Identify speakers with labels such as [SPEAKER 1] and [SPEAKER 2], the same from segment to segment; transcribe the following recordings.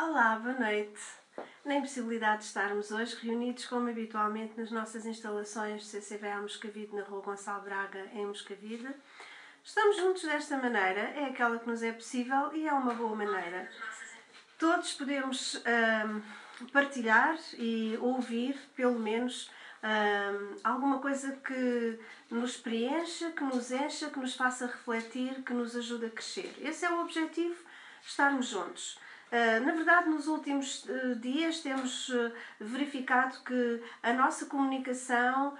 [SPEAKER 1] Olá, boa noite. Na impossibilidade de estarmos hoje reunidos como habitualmente nas nossas instalações CCVA Moscavide na Rua Gonçalo Braga, em Moscavide, estamos juntos desta maneira, é aquela que nos é possível e é uma boa maneira. Todos podemos hum, partilhar e ouvir, pelo menos, hum, alguma coisa que nos preencha, que nos encha, que nos faça refletir, que nos ajude a crescer. Esse é o objetivo, estarmos juntos. Ah, na verdade, nos últimos ah, dias temos ah, verificado que a nossa comunicação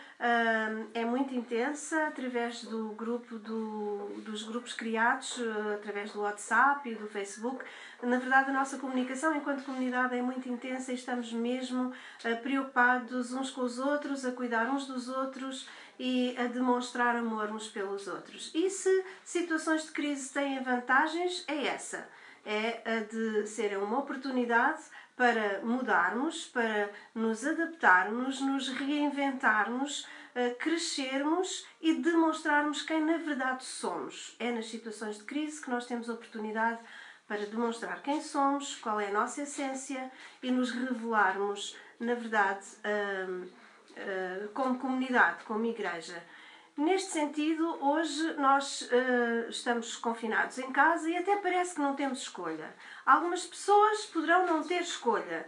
[SPEAKER 1] é muito intensa através do grupo do, dos grupos criados, através do WhatsApp e do Facebook. Na verdade, a nossa comunicação enquanto comunidade é muito intensa e estamos mesmo preocupados uns com os outros, a cuidar uns dos outros e a demonstrar amor uns pelos outros. E se situações de crise têm vantagens, é essa é a de ser uma oportunidade para mudarmos, para nos adaptarmos, nos reinventarmos, eh, crescermos e demonstrarmos quem na verdade somos. É nas situações de crise que nós temos a oportunidade para demonstrar quem somos, qual é a nossa essência e nos revelarmos, na verdade, hum, hum, como comunidade, como igreja. Neste sentido, hoje nós uh, estamos confinados em casa e até parece que não temos escolha. Algumas pessoas poderão não ter escolha.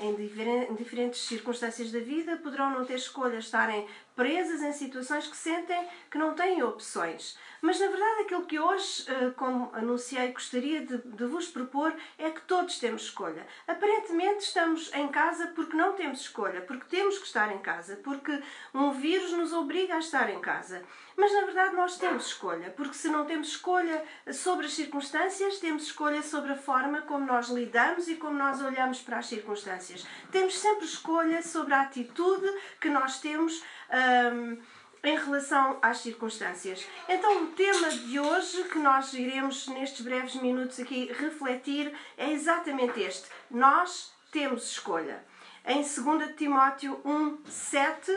[SPEAKER 1] Em, diferentes, em, diferentes circunstâncias da vida, poderão não ter escolha, estarem presas em situações que sentem que não têm opções. Mas na verdade, aquilo que hoje, eh, como anunciei, gostaria de, de, vos propor é que todos temos escolha. Aparentemente, estamos em casa porque não temos escolha, porque temos que estar em casa, porque um vírus nos obriga a estar em casa. Mas na verdade, nós temos escolha, porque se não temos escolha sobre as circunstâncias, temos escolha sobre a forma como nós lidamos e como nós olhamos para as circunstâncias. Temos sempre escolha sobre a atitude que nós temos um, em relação às circunstâncias. Então, o tema de hoje que nós iremos nestes breves minutos aqui refletir é exatamente este: nós temos escolha. Em 2 Timóteo 1, 7,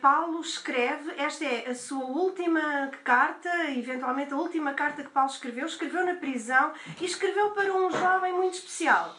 [SPEAKER 1] Paulo escreve, esta é a sua última carta, eventualmente a última carta que Paulo escreveu, escreveu na prisão e escreveu para um jovem muito especial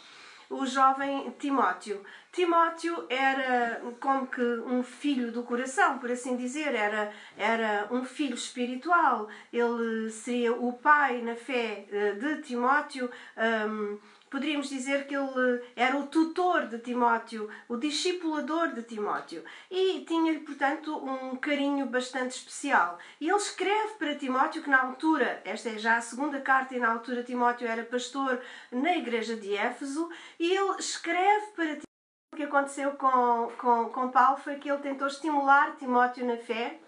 [SPEAKER 1] o jovem Timóteo. Timóteo era como que um filho do coração, por assim dizer, era, era um filho espiritual. Ele seria o pai na fé eh, de Timóteo. Um, poderíamos dizer que ele era o tutor de Timóteo, o discipulador de Timóteo. E tinha-lhe, portanto, um carinho bastante especial. E ele escreve para Timóteo que, na altura, esta é já a segunda carta, e na altura Timóteo era pastor na igreja de Éfeso, e ele escreve para. O que aconteceu com, com, com Paulo foi que ele tentou estimular Timóteo na fé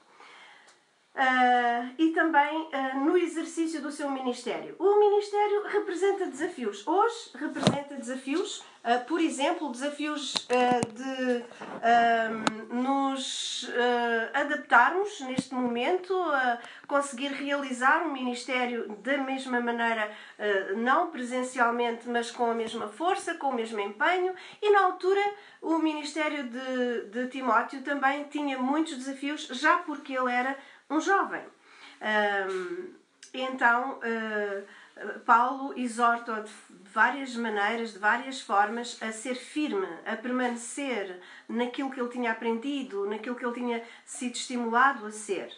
[SPEAKER 1] Uh, e também uh, no exercício do seu ministério. O ministério representa desafios. Hoje representa desafios, uh, por exemplo, desafios de nos adaptarmos neste momento, a conseguir realizar um ministério da mesma maneira, não presencialmente, mas com a mesma força, com o mesmo empenho. E na altura, o ministério de, de Timóteo também tinha muitos desafios, já porque ele era um jovem. Um, então, uh, Paulo exorta-o de várias maneiras, de várias formas, a ser firme, a permanecer naquilo que ele tinha aprendido, naquilo que ele tinha sido estimulado a ser.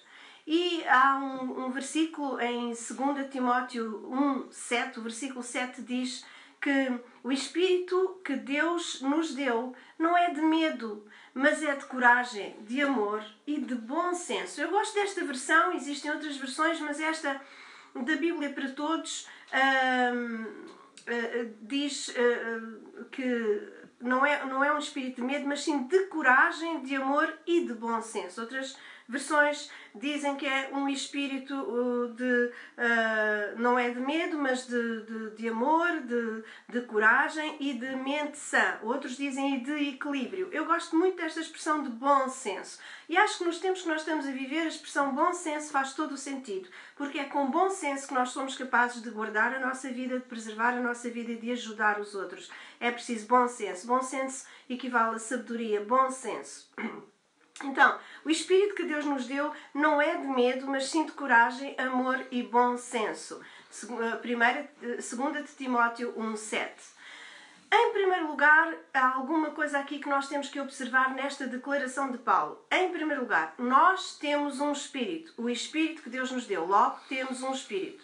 [SPEAKER 1] E há um, um versículo em 2 Timóteo 1, 7, o versículo 7 diz que o Espírito que Deus nos deu não é de medo, mas é de coragem, de amor e de bom senso. Eu gosto desta versão, existem outras versões, mas esta da Bíblia para Todos hum, hum, diz hum, que não é, não é um espírito de medo, mas sim de coragem, de amor e de bom senso. Outras versões dizem que é um espírito uh, de uh, não é de medo, mas de, de, de, amor, de, de coragem e de mente sã. Outros dizem de equilíbrio. Eu gosto muito desta expressão de bom senso. E acho que nos tempos que nós estamos a viver, a expressão bom senso faz todo o sentido. Porque é com bom senso que nós somos capazes de guardar a nossa vida, de preservar a nossa vida e de ajudar os outros. É preciso bom senso. Bom senso equivale a sabedoria, bom senso. Então, o espírito que Deus nos deu não é de medo, mas sim de coragem, amor e bom senso. Eh, primeira, eh, segunda de Timóteo 1:7. Em primeiro lugar, há alguma coisa aqui que nós temos que observar nesta declaração de Paulo. Em primeiro lugar, nós temos um espírito, o espírito que Deus nos deu. Logo, temos um espírito.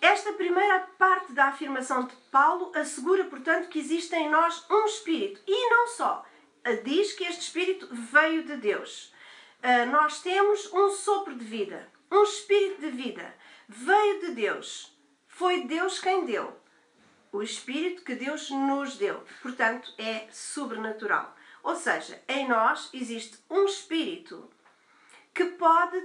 [SPEAKER 1] Esta primeira parte da afirmação de Paulo assegura, portanto, que existe em nós um espírito. E não só. Diz que este espírito veio de Deus. Ah, nós temos um sopro de vida, um espírito de vida. Veio de Deus. Foi Deus quem deu o Espírito que Deus nos deu. Portanto, é sobrenatural. Ou seja, em nós existe um Espírito que pode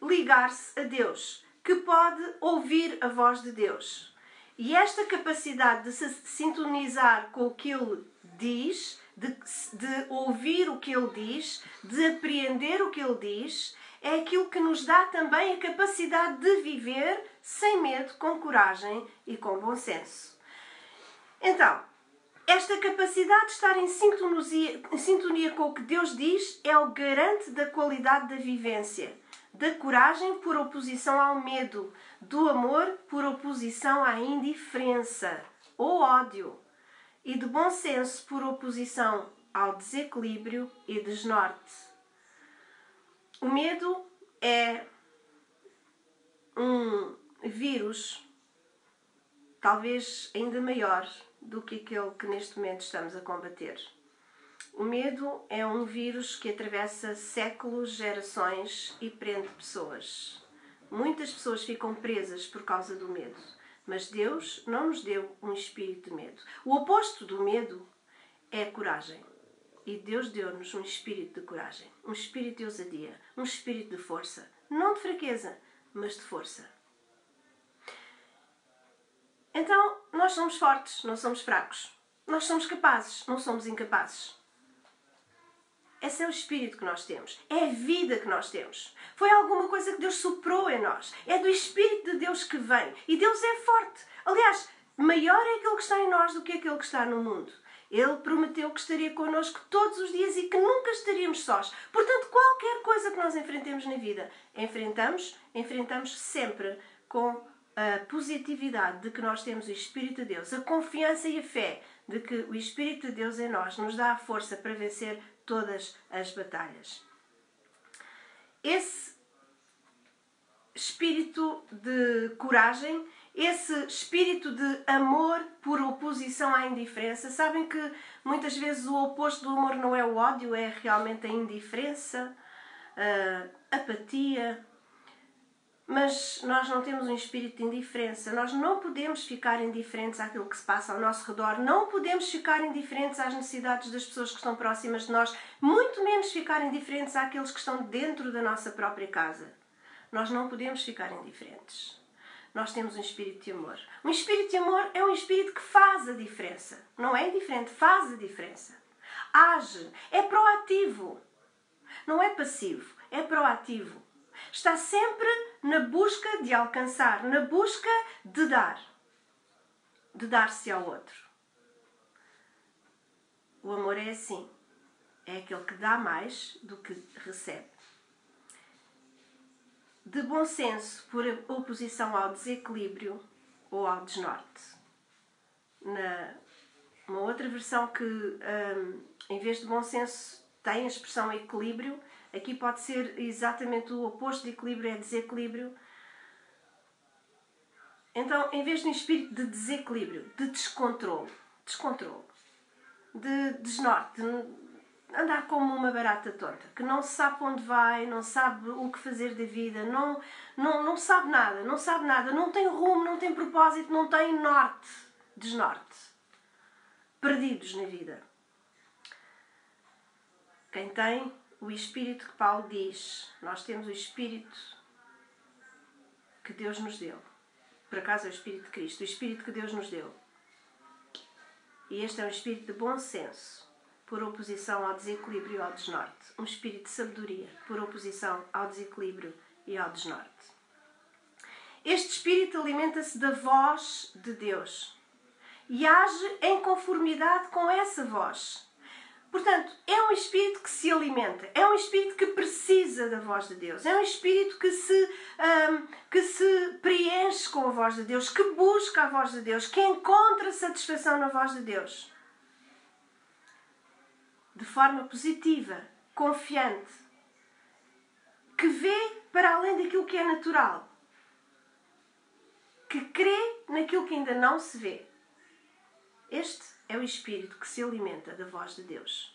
[SPEAKER 1] ligar-se a Deus, que pode ouvir a voz de Deus. E esta capacidade de se sintonizar com o que Ele diz, o que Ele diz, de apreender o que Ele diz, é aquilo que nos dá também a capacidade de viver sem medo, com coragem e com bom senso. Então, esta capacidade de estar em sintonia, em sintonia com o que Deus diz é o garante da qualidade da vivência, da coragem por oposição ao medo, do amor por oposição à indiferença ou ódio, e do bom senso por oposição ao desequilíbrio e desnorte. O medo é um vírus talvez ainda maior do que aquele que neste momento estamos a combater. O medo é um vírus que atravessa séculos, gerações e prende pessoas. Muitas pessoas ficam presas por causa do medo, mas Deus não nos deu um espírito de medo. O oposto do medo é a coragem. E Deus deu-nos um espírito de coragem, um espírito de ousadia, um espírito de força. Não de fraqueza, mas de força. Então, nós somos fortes, não somos fracos. Nós somos capazes, não somos incapazes. Esse é o espírito que nós temos. É a vida que nós temos. Foi alguma coisa que Deus soprou em nós. É do Espírito de Deus que vem. E Deus é forte. Aliás, maior é aquele que está em nós do que aquele que está no mundo. Ele prometeu que estaria connosco todos os dias e que nunca estaríamos sós. Portanto, qualquer coisa que nós enfrentemos na vida, enfrentamos, enfrentamos sempre com a positividade de que nós temos o Espírito de Deus, a confiança e a fé de que o Espírito de Deus em nós nos dá a força para vencer todas as batalhas. Esse espírito de coragem, esse espírito de amor por oposição à indiferença. Sabem que muitas vezes o oposto do amor não é o ódio, é realmente a indiferença, a apatia, mas nós não temos um espírito de indiferença. Nós não podemos ficar indiferentes àquilo que se passa ao nosso redor, não podemos ficar indiferentes às necessidades das pessoas que estão próximas de nós, muito menos ficar indiferentes àqueles que estão dentro da nossa própria casa. Nós não podemos ficar indiferentes. Nós temos um espírito de amor. Um espírito de amor é um espírito que faz a diferença. Não é indiferente, faz a diferença. Age, é proativo. Não é passivo, é proativo Está sempre na busca de alcançar, na busca de dar, de dar-se ao outro. O amor é assim. É aquele que dá mais do que recebe. De bom senso, por oposição ao desequilíbrio ou ao desnorte. Na uma outra versão que, um, em vez de bom senso, tem a expressão equilíbrio, Aqui pode ser exatamente o oposto de equilíbrio, é desequilíbrio. Então, em vez de um espírito de desequilíbrio, de descontrole, descontrole, de desnorte, de andar como uma barata tonta, que não sabe onde vai, não sabe o que fazer da vida, não, não, não sabe nada, não sabe nada, não tem rumo, não tem propósito, não tem norte, desnorte. Perdidos na vida. Quem tem o Espírito que Paulo diz. Nós temos o Espírito que Deus nos deu. Por acaso é o Espírito de Cristo, o Espírito que Deus nos deu. E este é um espírito de bom senso, por oposição ao desequilíbrio e ao desnorte. Um espírito de sabedoria, por oposição ao desequilíbrio e ao desnorte. Este espírito alimenta-se da voz de Deus e age em conformidade com essa voz Portanto, é um espírito que se alimenta, é um espírito que precisa da voz de Deus, é um espírito que se, um, que se preenche com a voz de Deus, que busca a voz de Deus, que encontra satisfação na voz de Deus. De forma positiva, confiante, que vê para além daquilo que é natural, que crê naquilo que ainda não se vê. Este é o espírito que se alimenta da voz de Deus.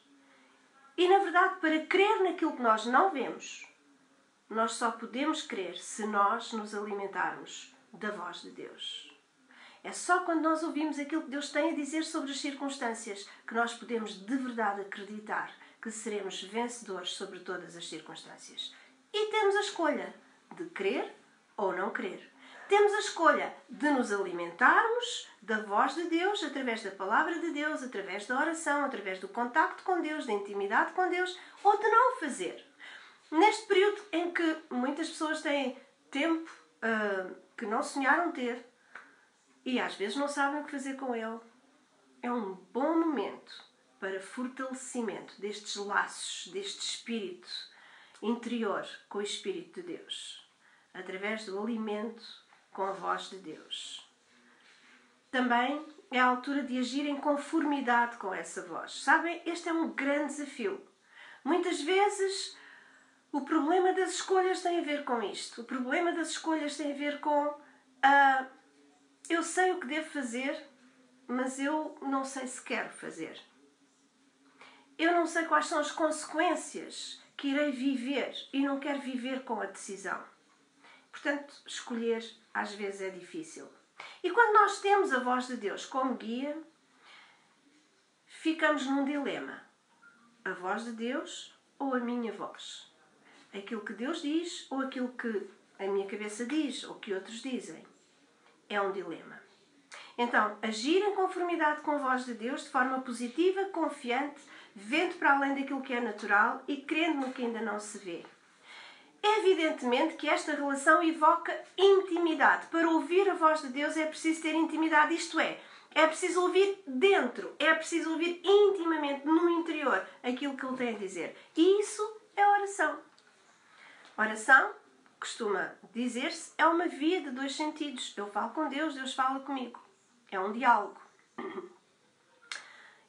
[SPEAKER 1] E na verdade, para crer naquilo que nós não vemos, nós só podemos crer se nós nos alimentarmos da voz de Deus. É só quando nós ouvimos aquilo que Deus tem a dizer sobre as circunstâncias que nós podemos de verdade acreditar que seremos vencedores sobre todas as circunstâncias. E temos a escolha de crer ou não crer. Temos a escolha de nos alimentarmos da voz de Deus através da palavra de Deus, através da oração, através do contacto com Deus, da intimidade com Deus, ou de não o fazer. Neste período em que muitas pessoas têm tempo uh, que não sonharam ter e às vezes não sabem o que fazer com ele, é um bom momento para fortalecimento destes laços, deste espírito interior com o Espírito de Deus, através do alimento com a voz de Deus. Também é a altura de agir em conformidade com essa voz. Sabem, este é um grande desafio. Muitas vezes o problema das escolhas tem a ver com isto. O problema das escolhas tem a ver com uh, eu sei o que devo fazer, mas eu não sei se quero fazer. Eu não sei quais são as consequências que irei viver e não quero viver com a decisão. Portanto, escolher às vezes é difícil. E quando nós temos a voz de Deus como guia, ficamos num dilema: a voz de Deus ou a minha voz? Aquilo que Deus diz ou aquilo que a minha cabeça diz ou que outros dizem? É um dilema. Então, agir em conformidade com a voz de Deus de forma positiva, confiante, vendo para além daquilo que é natural e crendo no que ainda não se vê. Evidentemente que esta relação evoca intimidade. Para ouvir a voz de Deus é preciso ter intimidade, isto é, é preciso ouvir dentro, é preciso ouvir intimamente, no interior, aquilo que Ele tem a dizer. E isso é oração. Oração, costuma dizer-se, é uma via de dois sentidos. Eu falo com Deus, Deus fala comigo. É um diálogo.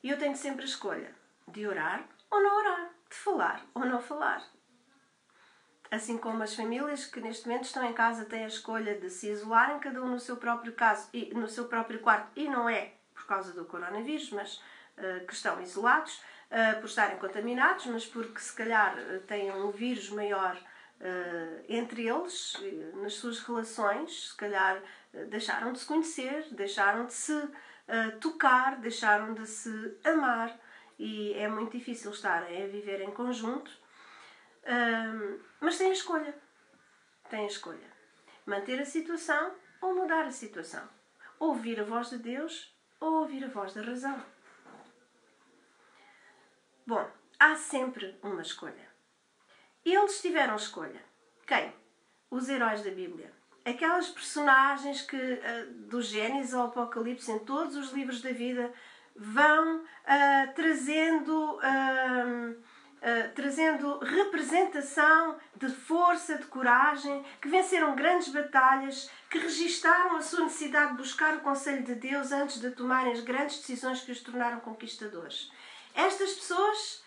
[SPEAKER 1] E eu tenho sempre a escolha de orar ou não orar, de falar ou não falar. Assim como as famílias que neste momento estão em casa têm a escolha de se isolarem, cada um no seu próprio caso e no seu próprio quarto, e não é por causa do coronavírus, mas uh, que estão isolados, uh, por estarem contaminados, mas porque se calhar têm um vírus maior entre eles, nas suas relações, se calhar deixaram de se conhecer, deixaram de se tocar, deixaram de se amar e é muito difícil estarem a viver em conjunto. Mas tem a escolha. Tem a escolha. Manter a situação ou mudar a situação. Ouvir a voz de Deus ou ouvir a voz da razão. Bom, há sempre uma escolha. Eles tiveram escolha. Quem? Os heróis da Bíblia. Aquelas personagens que, ah, do Gênesis ao Apocalipse, em todos os livros da vida, vão uh, trazendo, uh, uh, trazendo representação de força, de coragem, que venceram grandes batalhas, que registaram a sua necessidade de buscar o conselho de Deus antes de tomarem as grandes decisões que os tornaram conquistadores. Estas pessoas,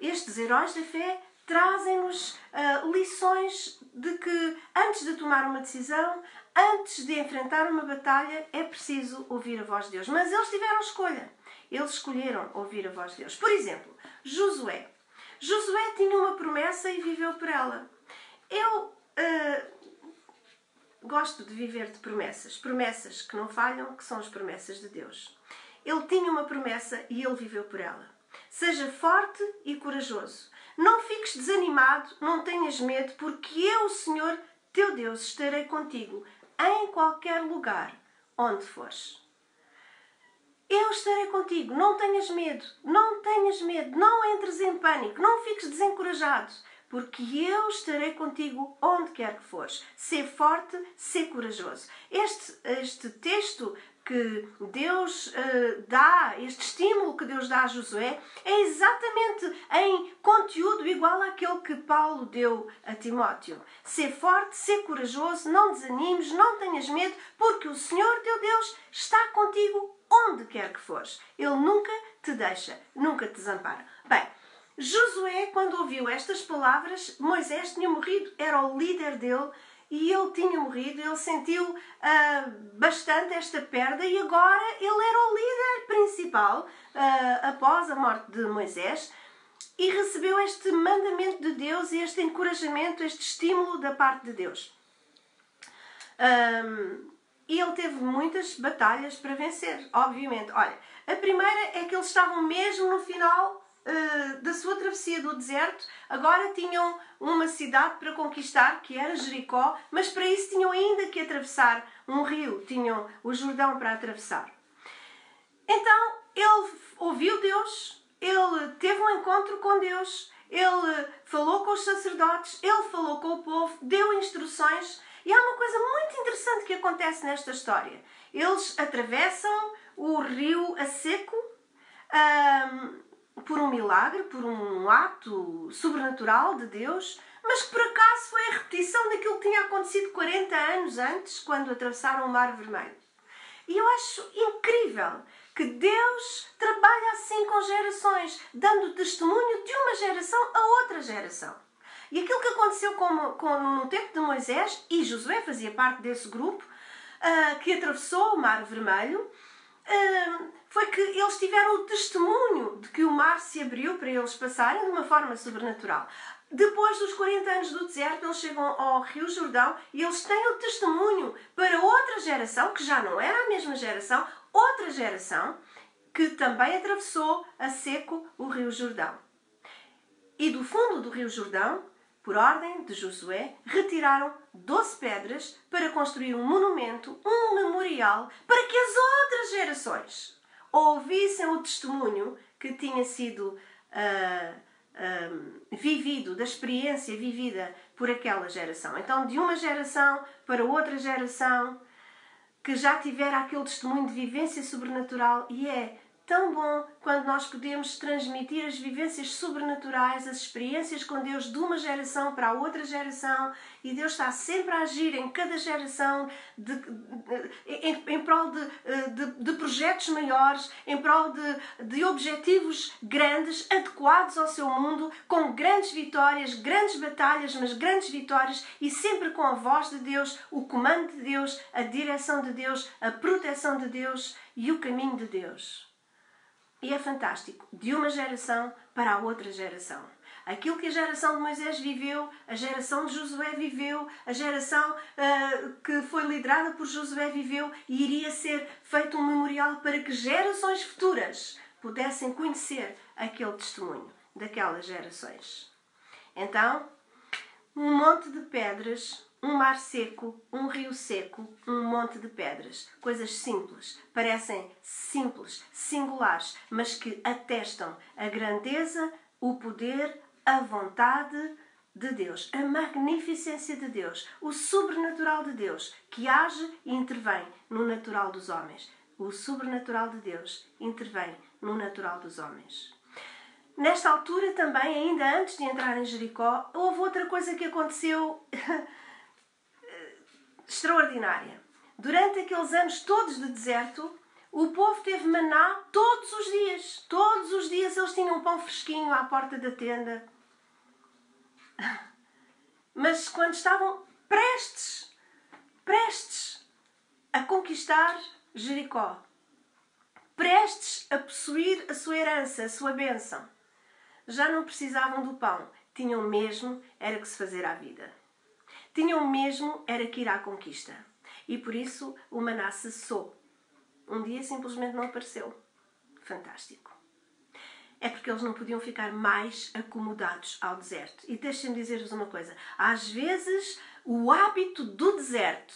[SPEAKER 1] estes heróis da fé, trazem-nos lições de que antes de tomar uma decisão, antes de enfrentar uma batalha, é preciso ouvir a voz de Deus. Mas eles tiveram escolha. Eles escolheram ouvir a voz de Deus. Por exemplo, Josué. Josué tinha uma promessa e viveu por ela. Eu uh, gosto de viver de promessas. Promessas que não falham, que são as promessas de Deus. Ele tinha uma promessa e ele viveu por ela. Seja forte e corajoso. Não fiques desanimado, não tenhas medo, porque eu, Senhor, teu Deus, estarei contigo em qualquer lugar onde fores. Eu estarei contigo, não tenhas medo, não tenhas medo, não entres em pânico, não fiques desencorajado, porque eu estarei contigo onde quer que fores. Ser forte, ser corajoso. Este, este texto que Deus uh, dá, este estímulo que Deus dá a Josué, é exatamente em conteúdo igual àquele que Paulo deu a Timóteo. Ser forte, ser corajoso, não desanimes, não tenhas medo, porque o Senhor teu Deus está contigo onde quer que fores. Ele nunca te deixa, nunca te desampara. Bem, Josué, quando ouviu estas palavras, Moisés tinha morrido, era o líder dele e ele tinha morrido, ele sentiu uh, bastante esta perda e agora ele era o líder principal uh, após a morte de Moisés e recebeu este mandamento de Deus e este encorajamento, este estímulo da parte de Deus. Um, e ele teve muitas batalhas para vencer, obviamente. Olha, a primeira é que eles estavam mesmo no final uh, da sua travessia do deserto, agora tinham uma cidade para conquistar, que era Jericó, mas para isso tinham ainda que atravessar um rio, tinham o Jordão para atravessar. Então ele ouviu Deus, ele teve um encontro com Deus, ele falou com os sacerdotes, ele falou com o povo, deu instruções. E há uma coisa muito interessante que acontece nesta história. Eles atravessam o rio a seco, um, por um milagre, por um ato sobrenatural de Deus, mas que por acaso foi a repetição daquilo que tinha acontecido 40 anos antes, quando atravessaram o Mar Vermelho. E eu acho incrível que Deus trabalha assim com gerações, dando testemunho de uma geração a outra geração. E aquilo que aconteceu com, com, no tempo de Moisés, e Josué fazia parte desse grupo, uh, que atravessou o Mar Vermelho, uh, foi que eles tiveram o testemunho de que o mar se abriu para eles passarem de uma forma sobrenatural. Depois dos 40 anos do deserto, eles chegam ao Rio Jordão e eles têm o testemunho para outra geração, que já não era a mesma geração, outra geração, que também atravessou a seco o Rio Jordão. E do fundo do Rio Jordão, por ordem de Josué, retiraram 12 pedras para construir um monumento, um memorial, para que as outras gerações ouvissem o testemunho que tinha sido uh, ah, vivido, da experiência vivida por aquela geração. Então, de uma geração para outra geração que já tivera aquele testemunho de vivência sobrenatural e é tão bom quando nós podemos transmitir as vivências sobrenaturais, as experiências com Deus de uma geração para a outra geração e Deus está sempre a agir em cada geração de, de, em, em prol de, de, projetos maiores, em prol de, de objetivos grandes, adequados ao seu mundo, com grandes vitórias, grandes batalhas, mas grandes vitórias e sempre com a voz de Deus, o comando de Deus, a direção de Deus, a proteção de Deus e o caminho de Deus. E é fantástico, de uma geração para a outra geração. Aquilo que a geração de Moisés viveu, a geração de Josué viveu, a geração uh, que foi liderada por Josué viveu e iria ser feito um memorial para que gerações futuras pudessem conhecer aquele testemunho daquelas gerações. Então, um monte de pedras um mar seco, um rio seco, um monte de pedras. Coisas simples, parecem simples, singulares, mas que atestam a grandeza, o poder, a vontade de Deus, a magnificência de Deus, o sobrenatural de Deus, que age e intervém no natural dos homens. O sobrenatural de Deus intervém no natural dos homens. Nesta altura também, ainda antes de entrar em Jericó, houve outra coisa que aconteceu extraordinária. Durante aqueles anos todos de deserto, o povo teve maná todos os dias. Todos os dias eles tinham pão fresquinho à porta da tenda. Mas quando estavam prestes, prestes a conquistar Jericó, prestes a possuir a sua herança, a sua bênção, já não precisavam do pão, tinham mesmo era que se fazer à vida. Tinham mesmo era que ir à conquista. E por isso o maná cessou. Um dia simplesmente não apareceu. Fantástico. É porque eles não podiam ficar mais acomodados ao deserto. E deixem-me dizer-vos uma coisa: às vezes o hábito do deserto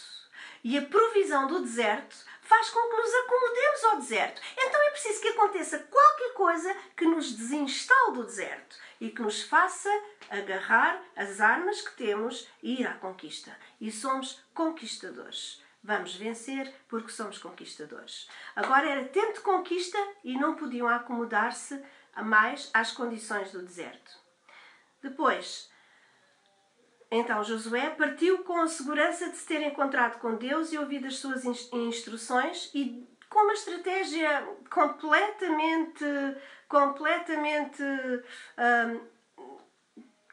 [SPEAKER 1] e a provisão do deserto faz com que nos acomodemos ao deserto. Então é preciso que aconteça qualquer coisa que nos desinstale do deserto e que nos faça agarrar as armas que temos e ir à conquista. E somos conquistadores. Vamos vencer porque somos conquistadores. Agora era tempo de conquista e não podiam acomodar-se mais às condições do deserto. Depois, então Josué partiu com a segurança de se ter encontrado com Deus e ouvido as suas instruções e com uma estratégia completamente, completamente, hum,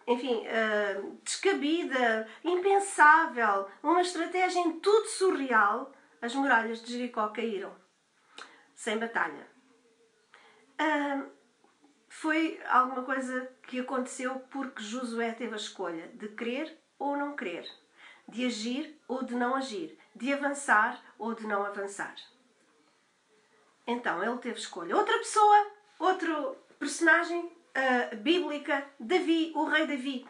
[SPEAKER 1] enfim, hum, descabida, impensável, uma estratégia em tudo surreal, as muralhas de Jericó caíram sem batalha. Hum, foi alguma coisa que aconteceu porque Josué teve a escolha de crer ou não crer, de agir ou de não agir, de avançar ou de não avançar. Então ele teve escolha. Outra pessoa, outro personagem uh, bíblica, Davi, o rei Davi.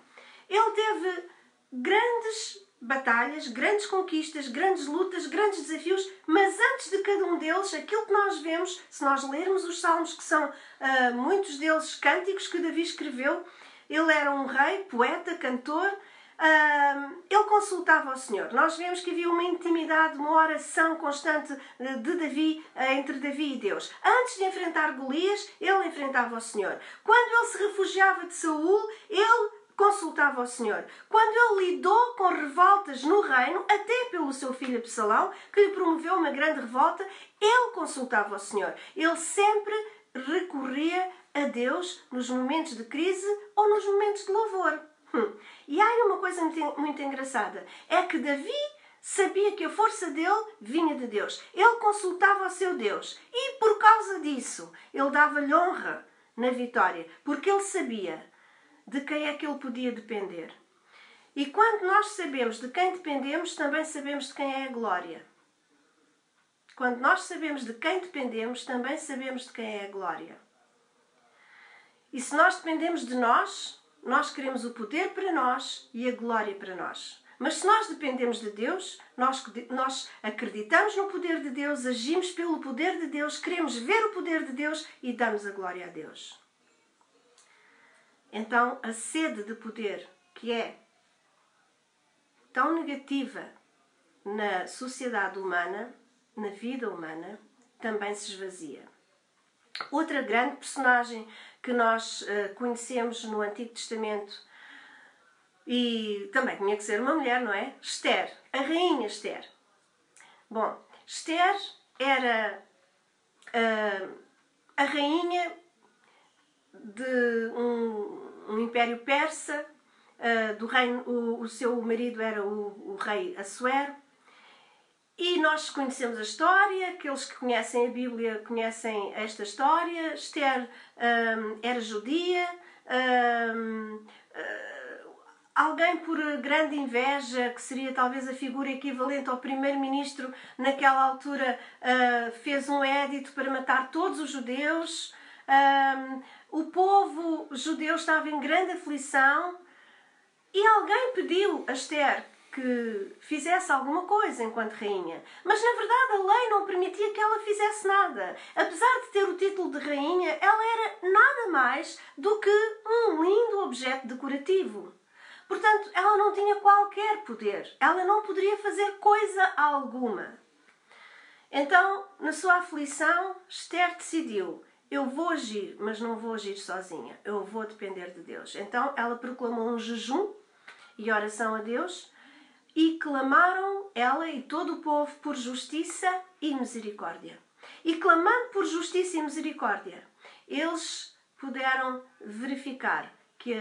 [SPEAKER 1] Ele teve grandes batalhas, grandes conquistas, grandes lutas, grandes desafios, mas antes de cada um deles, aquilo que nós vemos, se nós lermos os salmos, que são uh, muitos deles cânticos que Davi escreveu, ele era um rei, poeta, cantor, uh, ele consultava o Senhor. Nós vemos que havia uma intimidade, uma oração constante de Davi, uh, entre Davi e Deus. Antes de enfrentar Golias, ele enfrentava o Senhor. Quando ele se refugiava de Saul, ele consultava o Senhor. Quando ele lidou com revoltas no reino, até pelo seu filho Absalão, que lhe promoveu uma grande revolta, ele consultava o Senhor. Ele sempre recorria a Deus nos momentos de crise ou nos momentos de louvor. Hum. E há uma coisa muito, muito engraçada: é que Davi sabia que a força dele vinha de Deus. Ele consultava o seu Deus e por causa disso ele dava-lhe honra na vitória, porque ele sabia de quem é que ele podia depender. E quando nós sabemos de quem dependemos, também sabemos de quem é a glória. Quando nós sabemos de quem dependemos, também sabemos de quem é a glória. E se nós dependemos de nós, nós queremos o poder para nós e a glória para nós. Mas se nós dependemos de Deus, nós, nós acreditamos no poder de Deus, agimos pelo poder de Deus, queremos ver o poder de Deus e damos a glória a Deus. Então, a sede de poder, que é tão negativa na sociedade humana, na vida humana, também se esvazia. Outra grande personagem que nós uh, conhecemos no Antigo Testamento e também tinha que ser uma mulher, não é? Esther, a rainha Esther. Bom, Esther era uh, a rainha de um, um império persa, uh, do reino, o, o, seu marido era o, o rei Assuero. E nós conhecemos a história, aqueles que conhecem a Bíblia conhecem esta história. Esther um, ah, era judia, um, ah, alguém por grande inveja, que seria talvez a figura equivalente ao primeiro-ministro naquela altura, uh, fez um édito para matar todos os judeus. Um, o povo judeu estava em grande aflição e alguém pediu a Esther que fizesse alguma coisa enquanto rainha. Mas na verdade a lei não permitia que ela fizesse nada. Apesar de ter o título de rainha, ela era nada mais do que um lindo objeto decorativo. Portanto, ela não tinha qualquer poder. Ela não poderia fazer coisa alguma. Então, na sua aflição, Esther decidiu eu vou agir, mas não vou agir sozinha. Eu vou depender de Deus. Então ela proclamou um jejum e oração a Deus e clamaram ela e todo o povo por justiça e misericórdia. E clamando por justiça e misericórdia, eles puderam verificar que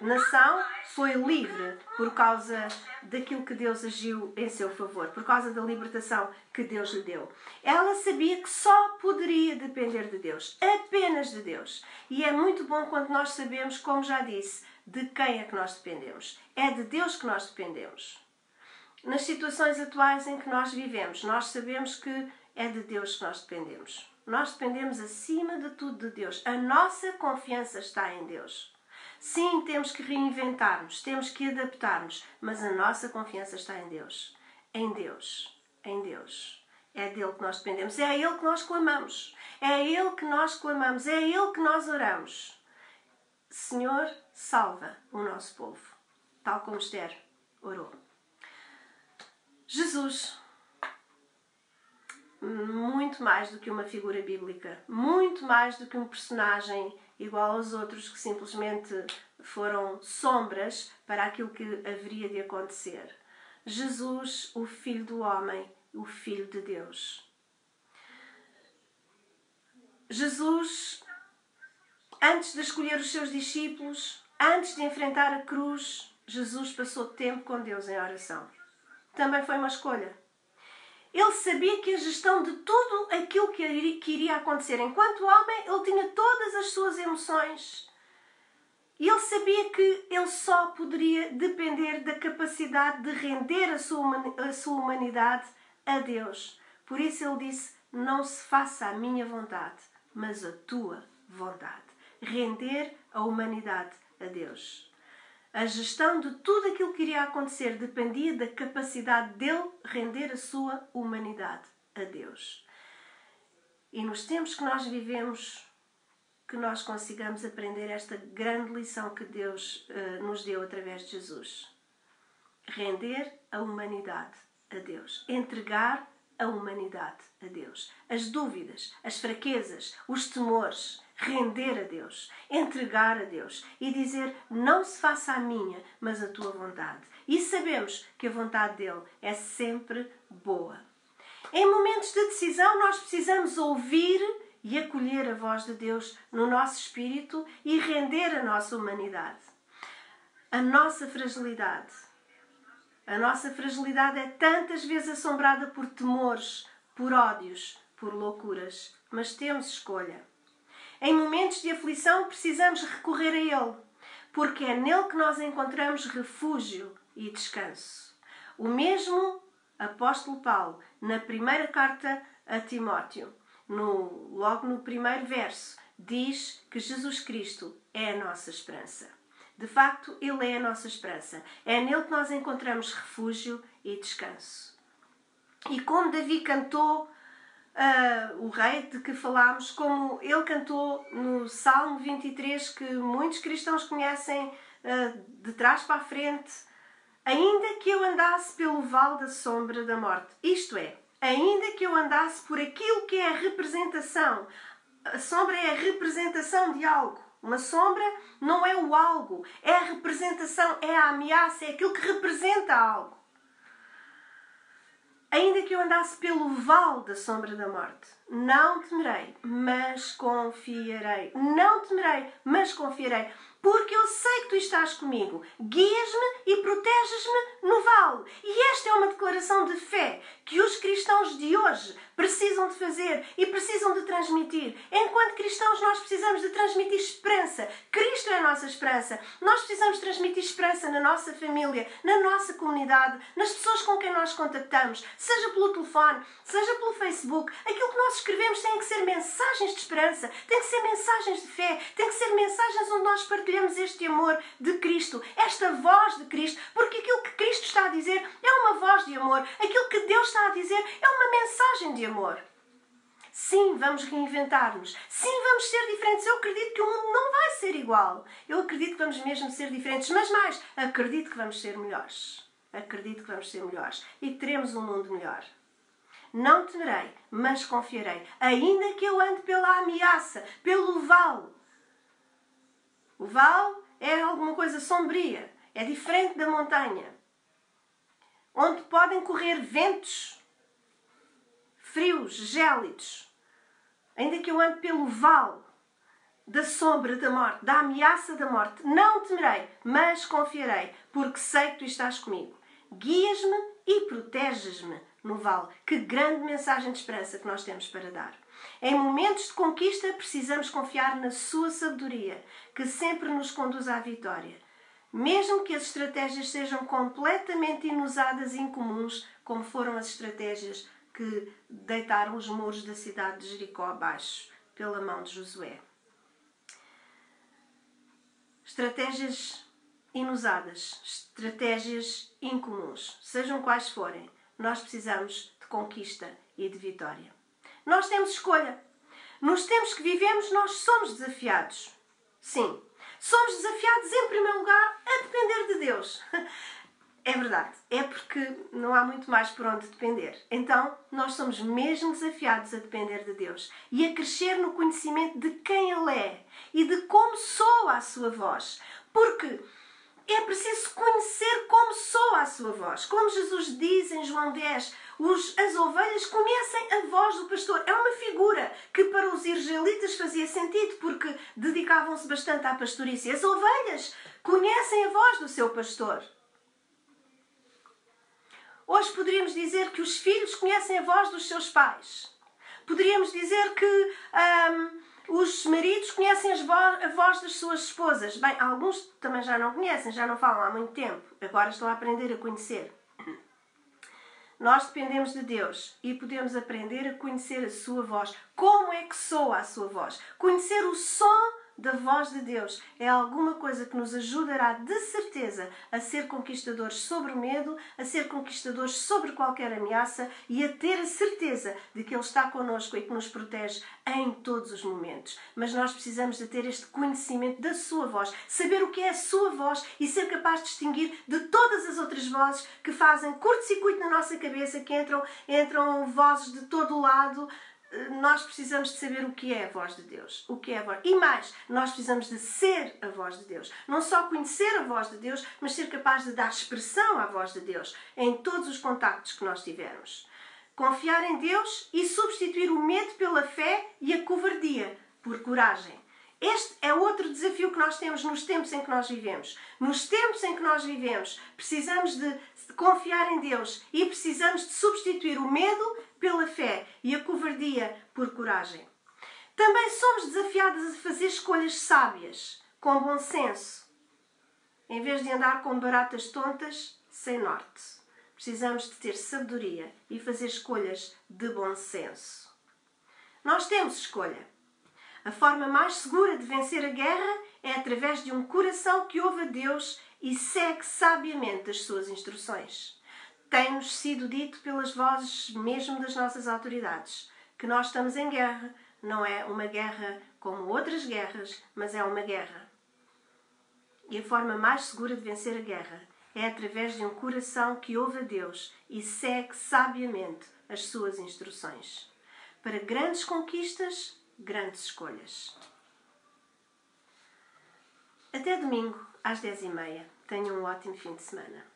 [SPEAKER 1] nação foi livre por causa daquilo que Deus agiu em seu favor, por causa da libertação que Deus lhe deu. Ela sabia que só poderia depender de Deus, apenas de Deus. E é muito bom quando nós sabemos, como já disse, de quem é que nós dependemos. É de Deus que nós dependemos. Nas situações atuais em que nós vivemos, nós sabemos que é de Deus que nós dependemos. Nós dependemos acima de tudo de Deus. A nossa confiança está em Deus. Sim, temos que reinventar-nos, temos que adaptar-nos, mas a nossa confiança está em Deus. Em Deus. Em Deus. É dele que nós dependemos, é a Ele que nós clamamos, é a Ele que nós clamamos, é a Ele que nós oramos. Senhor, salva o nosso povo, tal como Esther orou. Jesus, muito mais do que uma figura bíblica, muito mais do que um personagem igual aos outros que simplesmente foram sombras para aquilo que haveria de acontecer. Jesus, o Filho do Homem, o Filho de Deus. Jesus, antes de escolher os seus discípulos, antes de enfrentar a cruz, Jesus passou tempo com Deus em oração. Também foi uma escolha. Ele sabia que a gestão de tudo aquilo que iria acontecer enquanto homem, ele tinha todas as suas emoções. E ele sabia que ele só poderia depender da capacidade de render a sua, humanidade a Deus. Por isso ele disse: Não se faça a minha vontade, mas a tua vontade. Render a humanidade a Deus. A gestão de tudo aquilo que iria acontecer dependia da capacidade dele render a sua humanidade a Deus. E nos tempos que nós vivemos, que nós consigamos aprender esta grande lição que Deus uh, nos deu através de Jesus. Render a humanidade a Deus. Entregar a humanidade a Deus. As dúvidas, as fraquezas, os temores, render a Deus, entregar a Deus e dizer: Não se faça a minha, mas a tua vontade. E sabemos que a vontade dele é sempre boa. Em momentos de decisão, nós precisamos ouvir e acolher a voz de Deus no nosso espírito e render a nossa humanidade. A nossa fragilidade. A nossa fragilidade é tantas vezes assombrada por temores, por ódios, por loucuras, mas temos escolha. Em momentos de aflição, precisamos recorrer a Ele, porque é nele que nós encontramos refúgio e descanso. O mesmo apóstolo Paulo, na primeira carta a Timóteo, no, logo no primeiro verso, diz que Jesus Cristo é a nossa esperança. De facto, Ele é a nossa esperança. É nele que nós encontramos refúgio e descanso. E como Davi cantou uh, o rei de que falámos, como ele cantou no Salmo 23, que muitos cristãos conhecem uh, de trás para a frente. Ainda que eu andasse pelo vale da sombra da morte, isto é, ainda que eu andasse por aquilo que é a representação, a sombra é a representação de algo. Uma sombra não é o algo, é a representação, é a ameaça, é aquilo que representa algo. Ainda que eu andasse pelo vale da sombra da morte, não temerei, mas confiarei. Não temerei, mas confiarei porque eu sei que tu estás comigo. Guias-me e proteges-me no vale. E esta é uma declaração de fé que os cristãos de hoje precisam de fazer e precisam de transmitir. Enquanto cristãos, nós precisamos de transmitir esperança. Cristo é a nossa esperança. Nós precisamos transmitir esperança na nossa família, na nossa comunidade, nas pessoas com quem nós contactamos, seja pelo telefone, seja pelo Facebook. Aquilo que nós escrevemos tem que ser mensagens de esperança, tem que ser mensagens de fé, tem que ser mensagens onde nós partilhamos este amor de Cristo, esta voz de Cristo, porque aquilo que Cristo está a dizer é uma voz de amor, aquilo que Deus está a dizer é uma mensagem de amor. Sim, vamos reinventar-nos. Sim, vamos ser diferentes. Eu acredito que o mundo não vai ser igual. Eu acredito que vamos mesmo ser diferentes. Mas mais, acredito que vamos ser melhores. Acredito que vamos ser melhores. E teremos um mundo melhor. Não temerei, mas confiarei. Ainda que eu ande pela ameaça, pelo vale o vale é alguma coisa sombria, é diferente da montanha, onde podem correr ventos frios, gélidos. Ainda que eu ande pelo vale da sombra da morte, da ameaça da morte, não temerei, mas confiarei, porque sei que tu estás comigo. Guias-me e proteges-me no vale. Que grande mensagem de esperança que nós temos para dar. Em momentos de conquista, precisamos confiar na Sua sabedoria, que sempre nos conduz à vitória. Mesmo que as estratégias sejam completamente inusadas e incomuns, como foram as estratégias que deitaram os muros da cidade de Jericó abaixo pela mão de Josué. Estratégias inusadas, estratégias incomuns, sejam quais forem, nós precisamos de conquista e de vitória. Nós temos escolha. Nos tempos que vivemos, nós somos desafiados. Sim, somos desafiados, em primeiro lugar, a depender de Deus. É verdade, é porque não há muito mais por onde depender. Então, nós somos mesmo desafiados a depender de Deus e a crescer no conhecimento de quem Ele é e de como soa a sua voz. Porque é preciso conhecer como soa a sua voz. Como Jesus diz em João 10, os, as ovelhas conhecem a voz do pastor. É uma figura que para os israelitas fazia sentido, porque dedicavam-se bastante à pastorícia. As ovelhas conhecem a voz do seu pastor. Hoje poderíamos dizer que os filhos conhecem a voz dos seus pais. Poderíamos dizer que um, os maridos conhecem a voz das suas esposas. Bem, alguns também já não conhecem, já não falam há muito tempo. Agora estão a aprender a conhecer. Nós dependemos de Deus e podemos aprender a conhecer a sua voz. Como é que soa a sua voz? Conhecer o som da voz de Deus é alguma coisa que nos ajudará de certeza a ser conquistadores sobre o medo, a ser conquistadores sobre qualquer ameaça e a ter a certeza de que Ele está connosco e que nos protege em todos os momentos. Mas nós precisamos de ter este conhecimento da sua voz, saber o que é a sua voz e ser capaz de distinguir de todas as outras vozes que fazem curto-circuito na nossa cabeça, que entram, entram vozes de todo o lado nós precisamos de saber o que é a voz de Deus. O que é voz. E mais, nós precisamos de ser a voz de Deus. Não só conhecer a voz de Deus, mas ser capaz de dar expressão à voz de Deus em todos os contactos que nós tivermos. Confiar em Deus e substituir o medo pela fé e a covardia por coragem. Este é outro desafio que nós temos nos tempos em que nós vivemos. Nos tempos em que nós vivemos, precisamos de confiar em Deus e precisamos de substituir o medo pela fé e a covardia por coragem. Também somos desafiados a fazer escolhas sábias, com bom senso, em vez de andar com baratas tontas sem norte. Precisamos de ter sabedoria e fazer escolhas de bom senso. Nós temos escolha. A forma mais segura de vencer a guerra é através de um coração que ouve a Deus e segue sabiamente as suas instruções. Tem-nos sido dito pelas vozes mesmo das nossas autoridades que nós estamos em guerra. Não é uma guerra como outras guerras, mas é uma guerra. E a forma mais segura de vencer a guerra é através de um coração que ouve a Deus e segue sabiamente as suas instruções. Para grandes conquistas, grandes escolhas. Até domingo, às 10h30. Tenham um ótimo fim de semana.